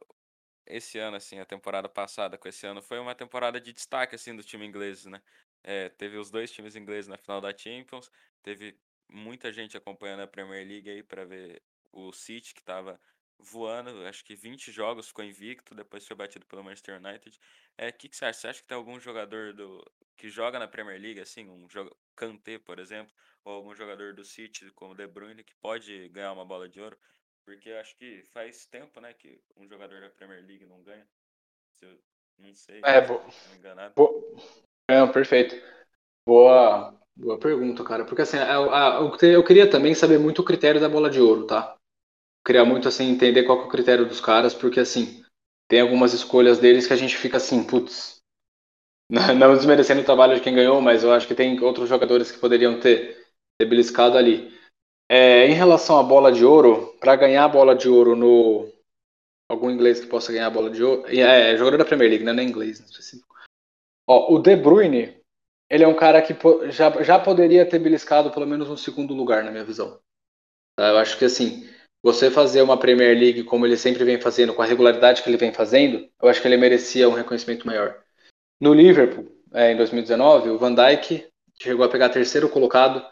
esse ano, assim, a temporada passada com esse ano, foi uma temporada de destaque, assim, do time inglês, né? É, teve os dois times ingleses na final da Champions, teve muita gente acompanhando a Premier League aí para ver o City, que estava voando, acho que 20 jogos, ficou invicto, depois foi batido pelo Manchester United. É, que, que você acha? Você acha que tem algum jogador do que joga na Premier League, assim, um joga... Kanté, por exemplo, ou algum jogador do City, como De Bruyne, que pode ganhar uma bola de ouro? Porque eu acho que faz tempo, né, que um jogador da Premier League não ganha. Se eu não sei, é, bo... enganado. Bo... É, perfeito. Boa, boa pergunta, cara. Porque assim, eu, eu queria também saber muito o critério da bola de ouro, tá? Eu queria muito assim entender qual é o critério dos caras, porque assim, tem algumas escolhas deles que a gente fica assim, putz, não desmerecendo o trabalho de quem ganhou, mas eu acho que tem outros jogadores que poderiam ter, ter beliscado ali. É, em relação à bola de ouro, para ganhar a bola de ouro no. Algum inglês que possa ganhar a bola de ouro. É, jogador da Premier League, né? não é inglês em específico. Ó, o De Bruyne, ele é um cara que já, já poderia ter beliscado pelo menos um segundo lugar, na minha visão. Tá? Eu acho que assim, você fazer uma Premier League como ele sempre vem fazendo, com a regularidade que ele vem fazendo, eu acho que ele merecia um reconhecimento maior. No Liverpool, é, em 2019, o Van Dijk chegou a pegar terceiro colocado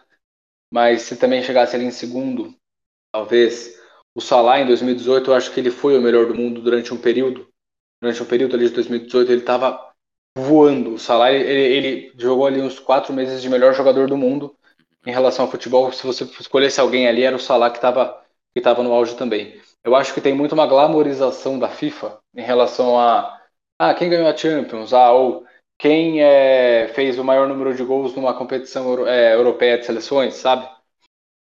mas se também chegasse ali em segundo, talvez. O Salah em 2018, eu acho que ele foi o melhor do mundo durante um período. Durante um período ali de 2018, ele estava voando. O Salah, ele, ele, jogou ali uns quatro meses de melhor jogador do mundo em relação ao futebol. Se você escolhesse alguém ali, era o Salah que estava que tava no auge também. Eu acho que tem muito uma glamorização da FIFA em relação a ah, quem ganhou a Champions, ah, ou quem é, fez o maior número de gols numa competição é, europeia de seleções, sabe?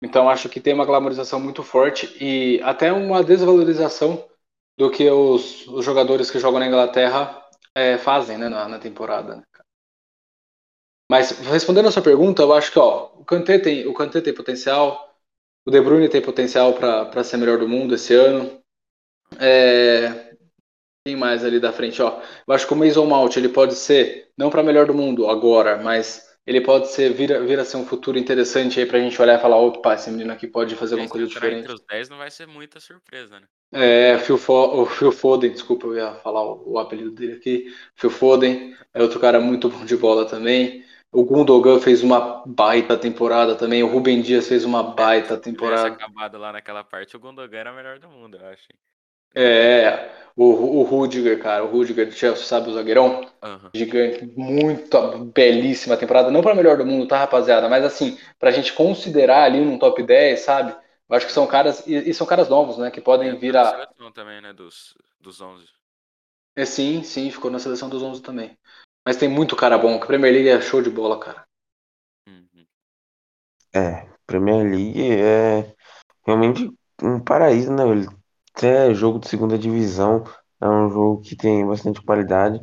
Então acho que tem uma glamorização muito forte e até uma desvalorização do que os, os jogadores que jogam na Inglaterra é, fazem né, na, na temporada. Né? Mas respondendo a sua pergunta, eu acho que ó, o Kanté tem, o tem potencial, o De Bruyne tem potencial para ser melhor do mundo esse ano. É, quem mais ali da frente, ó. Eu acho que o Mason Mount, ele pode ser, não para melhor do mundo agora, mas ele pode ser, vir, vir a ser um futuro interessante aí pra gente olhar e falar, opa, esse menino aqui pode fazer alguma coisa diferente. Entre os 10 não vai ser muita surpresa, né? É, Phil o Phil Foden, desculpa, eu ia falar o, o, apelido dele aqui. Phil Foden é outro cara muito bom de bola também. O Gundogan fez uma baita temporada também. O Rubem Dias fez uma é, baita temporada. Se acabado lá naquela parte, o Gundogan era o melhor do mundo, eu acho. É, o, o Rudiger, cara, o Rudiger do Chelsea, sabe o zagueirão? Uhum. Gigante, muito belíssima temporada, não para melhor do mundo, tá, rapaziada? Mas assim, pra gente considerar ali num top 10, sabe? Eu acho que são caras, e, e são caras novos, né, que podem é, vir a... também, né, dos, dos 11. É, sim, sim, ficou na seleção dos 11 também. Mas tem muito cara bom, que a Premier League é show de bola, cara. Uhum. É, Premier League é realmente um paraíso, né? É jogo de segunda divisão, é um jogo que tem bastante qualidade.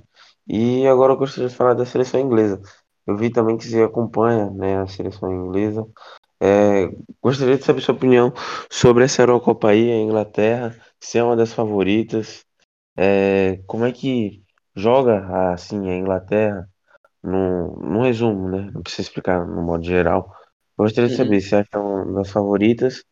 E agora eu gostaria de falar da seleção inglesa. Eu vi também que você acompanha, né, a seleção inglesa. É, gostaria de saber sua opinião sobre essa Eurocopa aí, a Inglaterra, se é uma das favoritas. É, como é que joga assim a Inglaterra? No, no resumo, né? Não precisa explicar no modo geral. Gostaria de saber Uhum. se acha uma das favoritas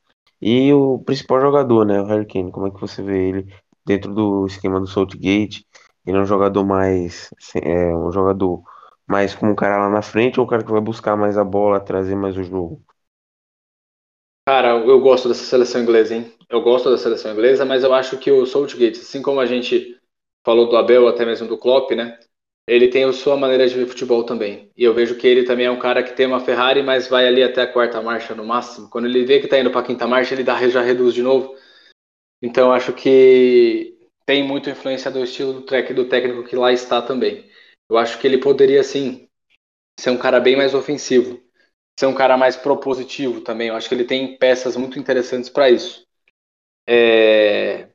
e o principal jogador, né? O Harry Kane. Como é que você vê ele dentro do esquema do Southgate? Ele é um jogador mais, assim, é, um jogador mais como um cara lá na frente ou um cara que vai buscar mais a bola, trazer mais o jogo? Cara, eu gosto dessa seleção inglesa, hein? Eu gosto da seleção inglesa, mas eu acho que o Southgate, assim como a gente falou do Abel, até mesmo do Klopp, né? Ele tem a sua maneira de ver futebol também. E eu vejo que ele também é um cara que tem uma Ferrari, mas vai ali até a quarta marcha no máximo. Quando ele vê que tá indo pra quinta marcha, ele dá, já reduz de novo. Então acho que tem muita influência do estilo do, trek, do técnico que lá está também. Eu acho que ele poderia, sim, ser um cara bem mais ofensivo ser um cara mais propositivo também. Eu acho que ele tem peças muito interessantes para isso. É...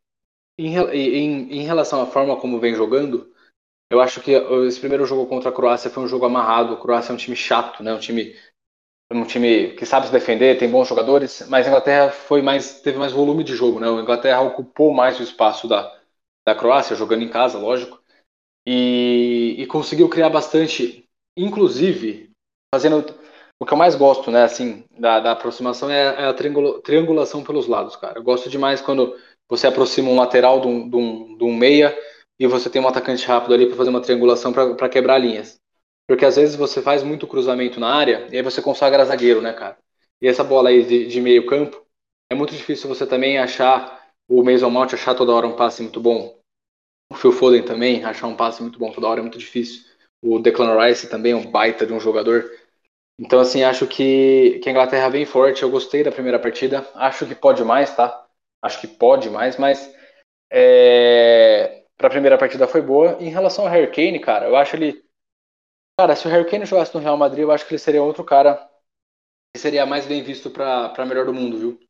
Em, em, em, relação à forma como vem jogando, eu acho que esse primeiro jogo contra a Croácia foi um jogo amarrado. A Croácia é um time chato, né? Um time um time que sabe se defender, tem bons jogadores, mas a Inglaterra foi mais teve mais volume de jogo, né? A Inglaterra ocupou mais o espaço da, da Croácia, jogando em casa, lógico, e, e conseguiu criar bastante, inclusive fazendo o que eu mais gosto, né, assim, da, da aproximação é, é a triangulação pelos lados, cara. Eu gosto demais quando você aproxima um lateral de um, de um, de um meia e você tem um atacante rápido ali para fazer uma triangulação para quebrar linhas. Porque às vezes você faz muito cruzamento na área e aí você consagra zagueiro, né, cara? E essa bola aí de, de meio campo, é muito difícil você também achar o Mason Mount achar toda hora um passe muito bom. O Phil Foden também achar um passe muito bom toda hora é muito difícil. O Declan Rice também é um baita de um jogador. Então, assim, acho que, que a Inglaterra vem forte. Eu gostei da primeira partida. Acho que pode mais, tá? Acho que pode mais, mas é... para a primeira partida foi boa. Em relação ao Harry Kane, cara, eu acho ele. Cara, se o Harry Kane jogasse no Real Madrid, eu acho que ele seria outro cara que seria mais bem visto para melhor do mundo, viu?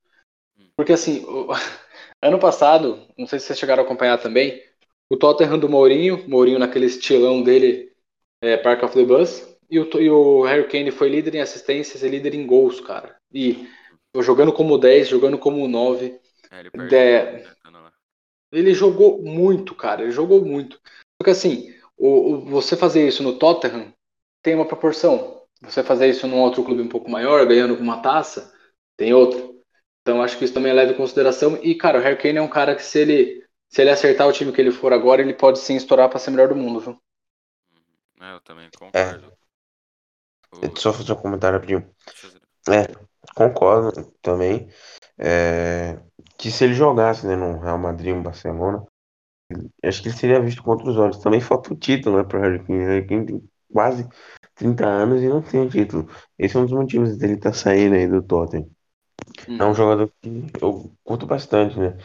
Porque, assim, o... ano passado, não sei se vocês chegaram a acompanhar também, o Tottenham do Mourinho, Mourinho naquele estilão dele, é, Park of the Bus, e o, e o Harry Kane foi líder em assistências e líder em gols, cara. E jogando como 10, jogando como 9. É, ele, perde, de... ele jogou muito, cara. Ele jogou muito. Porque assim, o, o, você fazer isso no Tottenham tem uma proporção. Você fazer isso num outro clube um pouco maior, ganhando uma taça, tem outra. Então acho que isso também é leva em consideração. E, cara, o Harry Kane é um cara que se ele, se ele acertar o time que ele for agora, ele pode sim estourar para ser melhor do mundo, viu? É, eu também concordo. É. O... Só fazer um comentário rapidinho. É, concordo também. É, que se ele jogasse né, no Real Madrid, no Barcelona, acho que ele seria visto com outros olhos. Também falta o título né, para o Harry Kane. Harry Kane tem quase 30 anos e não tem o título. Esse é um dos motivos dele estar tá saindo aí do Tottenham. Hum. É um jogador que eu curto bastante, né?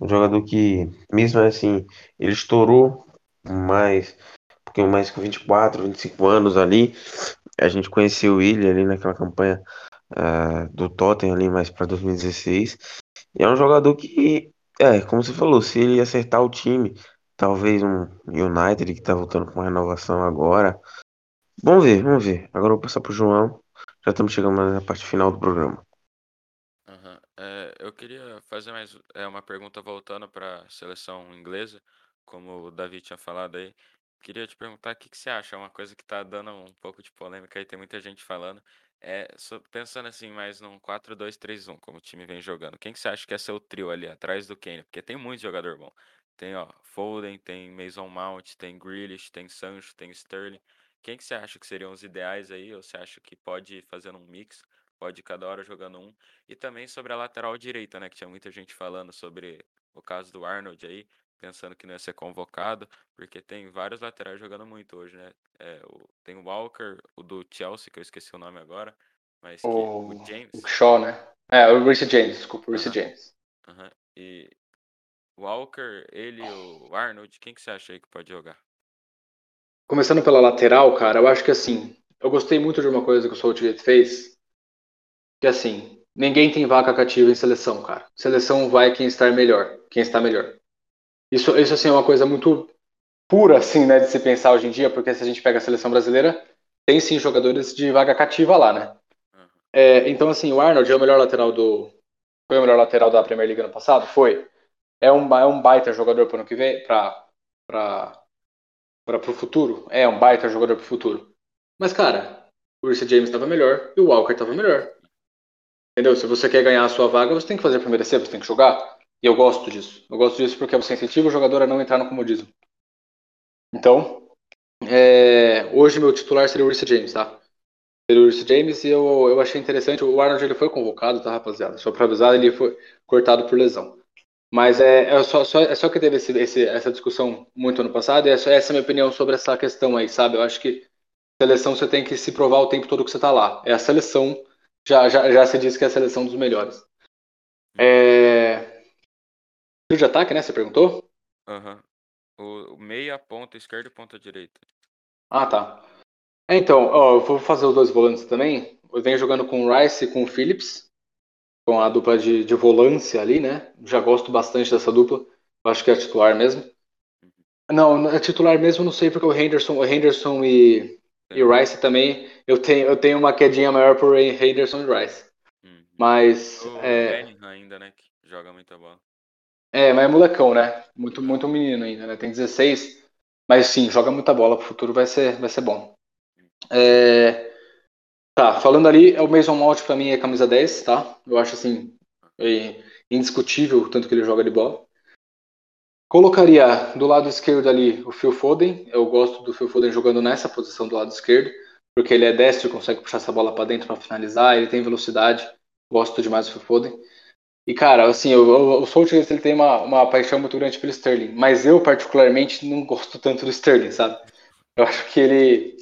Um jogador que, mesmo assim, ele estourou mais, porque mais com 24, 25 anos ali, a gente conheceu ele ali naquela campanha uh, do Tottenham ali mais para 2016. E é um jogador que, é, como você falou, se ele acertar o time, talvez um United que tá voltando com uma renovação agora. Vamos ver, vamos ver. Agora eu vou passar pro João. Já estamos chegando na parte final do programa. Uhum. É, eu queria fazer mais é, uma pergunta voltando para a seleção inglesa, como o Davi tinha falado aí. Queria te perguntar o que, que você acha, uma coisa que tá dando um pouco de polêmica aí, tem muita gente falando. É, pensando assim, mais num 4-2-3-1, como o time vem jogando, quem que você acha que é seu trio ali, atrás do Kane? Porque tem muito jogador bom. Tem, ó, Foden, tem Mason Mount, tem Grealish, tem Sancho, tem Sterling. Quem que você acha que seriam os ideais aí? Ou você acha que pode ir fazendo um mix? Pode cada hora jogando um? E também sobre a lateral direita, né? Que tinha muita gente falando sobre o caso do Arnold aí pensando que não ia ser convocado, porque tem vários laterais jogando muito hoje, né? É, o, tem o Walker, o do Chelsea, que eu esqueci o nome agora, mas que, o, o James. O Shaw, né? É, o Reece James, desculpa, o Reece. James. Uh -huh. E o Walker, ele e o Arnold, quem que você acha aí que pode jogar? Começando pela lateral, cara, eu acho que assim, eu gostei muito de uma coisa que o Southgate fez, que assim, ninguém tem vaca cativa em seleção, cara. Seleção vai quem está melhor, quem está melhor. Isso, isso assim é uma coisa muito pura, assim, né, de se pensar hoje em dia, porque se a gente pega a seleção brasileira, tem sim jogadores de vaga cativa lá, né? Uhum. É, então, assim, o Arnold é o melhor lateral do. Foi o melhor lateral da Premier League ano passado? Foi. É um, é um baita jogador para o ano que vem, para o futuro? É um baita jogador para o futuro. Mas, cara, o Reece James estava melhor e o Walker estava melhor. Entendeu? Se você quer ganhar a sua vaga, você tem que fazer por merecer, você tem que jogar. E eu gosto disso. Eu gosto disso porque você incentiva o jogador a não entrar no comodismo. Então, é, hoje meu titular seria o Reece James, tá? Seria o Reece James e eu, eu achei interessante. O Arnold ele foi convocado, tá, rapaziada? Só para avisar, ele foi cortado por lesão. Mas é, é, só, só, é só que teve esse, esse, essa discussão muito ano passado, e essa, essa é a minha opinião sobre essa questão aí, sabe? Eu acho que seleção você tem que se provar o tempo todo que você tá lá. É a seleção, já, já, já se diz que é a seleção dos melhores. É... Trio de ataque, né? Você perguntou? Aham. O, o meia, ponta esquerda e ponta direita. Ah, tá. É, então, ó, eu vou fazer os dois volantes também. Eu venho jogando com o Rice e com o Phillips, com a dupla de, de volância ali, né? Já gosto bastante dessa dupla. Eu acho que é titular mesmo. Não, é titular mesmo, não sei porque o Henderson, o Henderson e, e o Rice também, eu tenho, eu tenho uma quedinha maior por Henderson e Rice. Uhum. Mas O é, ainda, né? Que joga muita bola. É, mas é molecão, né? Muito, muito menino ainda, né? Tem 16, mas sim, joga muita bola. Pro futuro vai ser, vai ser bom. É, tá, falando ali, é o Mason Mount pra mim é camisa 10, tá? Eu acho assim, é indiscutível tanto que ele joga de bola. Colocaria do lado esquerdo ali o Phil Foden. Eu gosto do Phil Foden jogando nessa posição do lado esquerdo, porque ele é destro, consegue puxar essa bola para dentro para finalizar, ele tem velocidade. Gosto demais do Phil Foden. E cara, assim, o, o, o Solskjaer, ele tem uma, uma paixão muito grande pelo Sterling, mas eu particularmente não gosto tanto do Sterling, sabe? Eu acho que ele,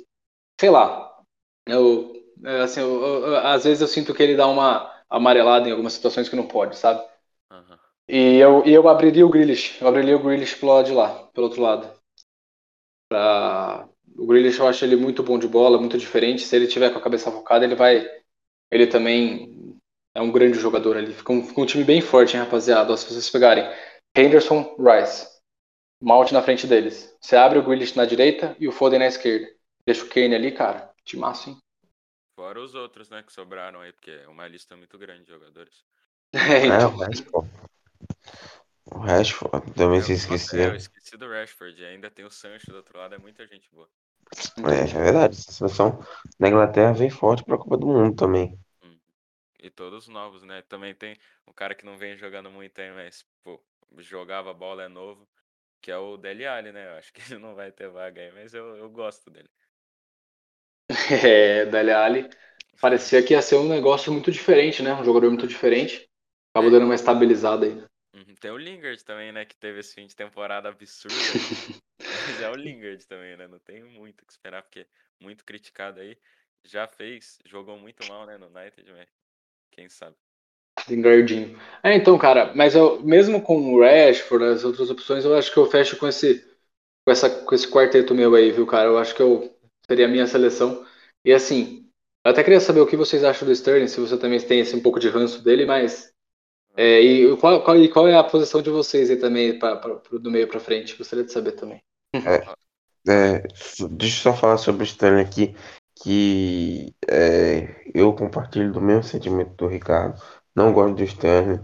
sei lá, eu, é, assim, eu- eu- eu- às vezes eu sinto que ele dá uma amarelada em algumas situações que não pode, sabe? Aham. E eu, e eu abriria o Grealish. Eu abriria o Grealish pelo lado de lá, pelo outro lado. Pra... O Grealish eu acho ele muito bom de bola, muito diferente. Se ele tiver com a cabeça focada, ele vai. Ele também é um grande jogador ali. Fica um, fica um time bem forte, hein, rapaziada? Ó, se vocês pegarem Henderson, Rice, Mount na frente deles. Você abre o Grealish na direita e o Foden na esquerda. Deixa o Kane ali, cara. Timaço, hein? Fora os outros, né, que sobraram aí, porque é uma lista muito grande de jogadores. É, É, o então. Rashford. O Rashford, também se Eu- esqueci. É, eu esqueci do Rashford, e ainda tem o Sancho do outro lado, é muita gente boa. É, é verdade. A seleção da Inglaterra vem forte pra Copa do Mundo também. E todos novos, né? Também tem um cara que não vem jogando muito aí, mas, pô, jogava bola é novo, que é o Dele Alli, né? Eu acho que ele não vai ter vaga aí, mas eu, eu gosto dele. É, Dele Alli. Parecia que ia ser um negócio muito diferente, né? Um jogador muito diferente. Acabou dando uma estabilizada aí. Uhum, Tem o Lingard também, né? Que teve esse fim de temporada absurdo. Mas é o Lingard também, né? Não tem muito o que esperar, porque é muito criticado aí. Já fez, jogou muito mal, né? No United, quem sabe. Lingardinho. É, então, cara, mas eu, mesmo com o Rashford, as outras opções, eu acho que eu fecho com esse, com essa, com esse quarteto meu aí, viu, cara? Eu acho que eu seria a minha seleção. E assim, eu até queria saber o que vocês acham do Sterling, se você também tem esse um pouco de ranço dele, mas. É, e qual, qual, e qual é a posição de vocês aí também, pra, pra, pro- do meio pra frente? Gostaria de saber também. É, s- deixa eu só falar sobre o Sterling aqui, que é, eu compartilho do mesmo sentimento do Ricardo. Não gosto do Sterling.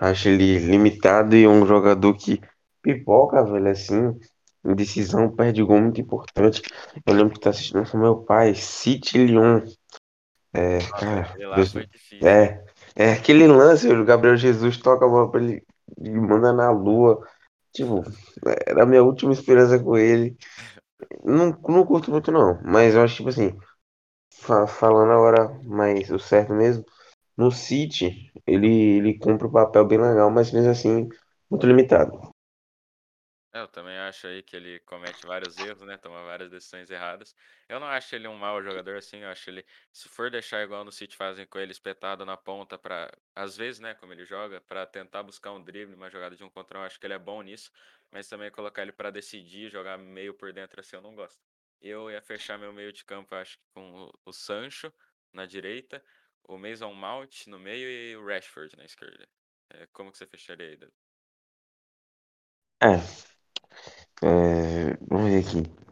Acho ele limitado e um jogador que pipoca, velho, assim, em decisão, perde gol muito importante. Eu lembro que tá assistindo com meu pai, City Lyon. É, Nossa, cara, Deus- é, é aquele lance, o Gabriel Jesus toca a bola pra ele e manda na lua. Tipo, era a minha última esperança com ele. Não, não curto muito, não. Mas eu acho, tipo assim, falando agora, mas o certo mesmo, no City, ele, ele cumpre um papel bem legal, mas mesmo assim, muito limitado. É, eu também acho aí que ele comete vários erros, né? Toma várias decisões erradas. Eu não acho ele um mau jogador assim, eu acho ele, se for deixar igual no City fazem com ele espetado na ponta para, às vezes, né, como ele joga, para tentar buscar um drible, uma jogada de um contra um, acho que ele é bom nisso, mas também colocar ele para decidir, jogar meio por dentro assim, eu não gosto. Eu ia fechar meu meio de campo, acho que com o, Sancho na direita, o Mason Mount no meio e o Rashford na esquerda. É, como que você fecharia aí, Davi? É. é, vamos ver aqui.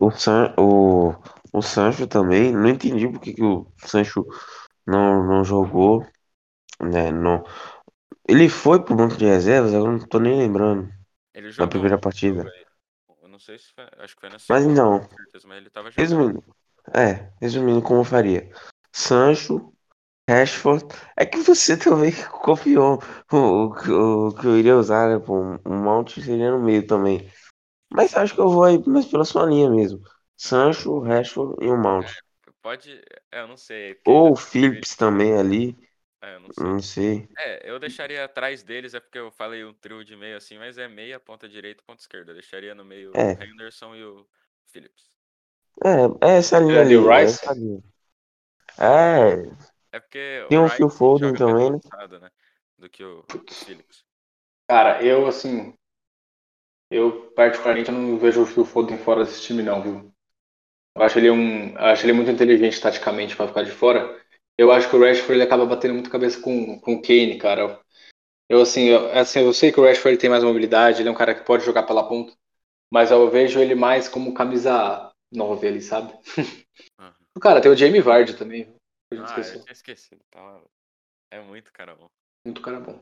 O, San, o, o Sancho também, não entendi porque que o Sancho não, não jogou, né? Não, ele foi pro banco de reservas, eu não tô nem lembrando Ele jogou primeira um jogo partida. Não sei se foi, acho que foi na Mas segunda, então, com certeza, mas ele tava jogando. resumindo, é, resumindo como eu faria. Sancho, Rashford, é que você também copiou o, o, que- o que eu iria usar, né? Pô, um Mount seria no meio também. Mas acho que eu vou aí mais pela sua linha mesmo. Sancho, Rashford e o Mount. Pode, é, eu não sei, ainda Ou o Phillips também ali, É, eu não sei. não sei. É, eu deixaria atrás deles, é porque eu falei um trio de meio assim, mas é meia, ponta direita, ponta esquerda. Eu deixaria no meio o É, Henderson e o Phillips. é, é essa linha Tiraria ali, o é Rice? essa linha. É, É porque tem o um Phil Foden também, né? né? Do que o, o Phillips. Cara, eu, assim, eu particularmente não vejo o Phil Foden fora desse time, não, viu? Eu acho ele um, eu acho ele muito inteligente taticamente para ficar de fora. Eu acho que o Rashford ele acaba batendo muito cabeça com, com o Kane, cara. Eu assim, eu, assim, eu sei que o Rashford ele tem mais mobilidade, ele é um cara que pode jogar pela ponta, mas eu vejo ele mais como camisa 9 ali, sabe? Aham. Cara, tem o Jamie Vardy também, viu? a gente Ah, eu esqueceu. tinha esquecido. Tá, é muito cara bom. Muito cara bom.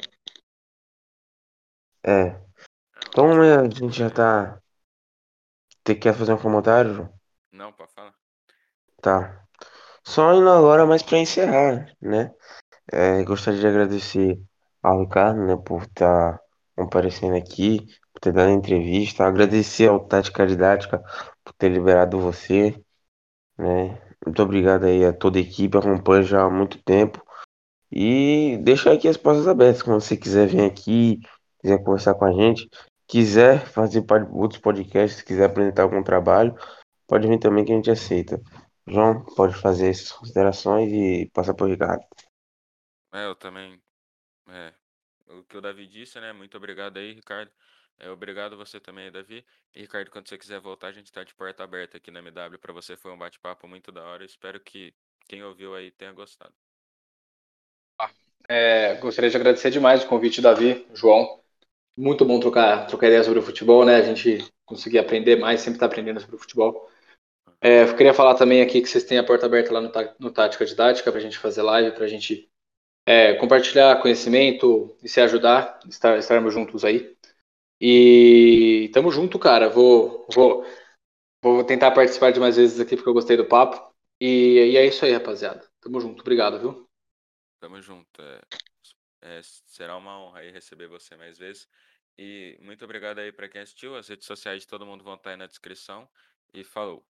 É. Então é, a gente já tá. Você quer fazer um comentário, João? não, pode falar. Tá. Só indo agora mais pra encerrar, né? É, gostaria de agradecer ao Ricardo, né, por estar comparecendo aqui, por ter dado a entrevista. Agradecer ao Tática Didática por ter liberado você, né? Muito obrigado aí a toda a equipe, acompanha já há muito tempo. E deixar aqui as portas abertas, quando você quiser vir aqui, quiser conversar com a gente, quiser fazer outros podcasts, quiser apresentar algum trabalho, pode vir também que a gente aceita. João, pode fazer essas considerações e passar para o Ricardo. É, eu também. É, o que o Davi disse, né? Muito obrigado aí, Ricardo. É, obrigado você também, Davi. E, Ricardo, quando você quiser voltar, a gente tá de porta aberta aqui na MW. Pra você foi um bate-papo muito da hora. Espero que quem ouviu aí tenha gostado. É, gostaria de agradecer demais o convite, Davi, João. Muito bom trocar, trocar ideias sobre o futebol, né? A gente conseguir aprender mais, sempre está aprendendo sobre o futebol. É, eu queria falar também aqui que vocês têm a porta aberta lá no, Tá- no Tática Didática para a gente fazer live, para a gente é, compartilhar conhecimento e se ajudar, estar, estarmos juntos aí. E tamo junto, cara. Vou, vou, vou tentar participar de mais vezes aqui porque eu gostei do papo. E, e é isso aí, rapaziada. Tamo junto. Obrigado, viu? Tamo junto. É, é, será uma honra aí receber você mais vezes. E muito obrigado aí pra quem assistiu. As redes sociais de todo mundo vão estar aí na descrição. E falou.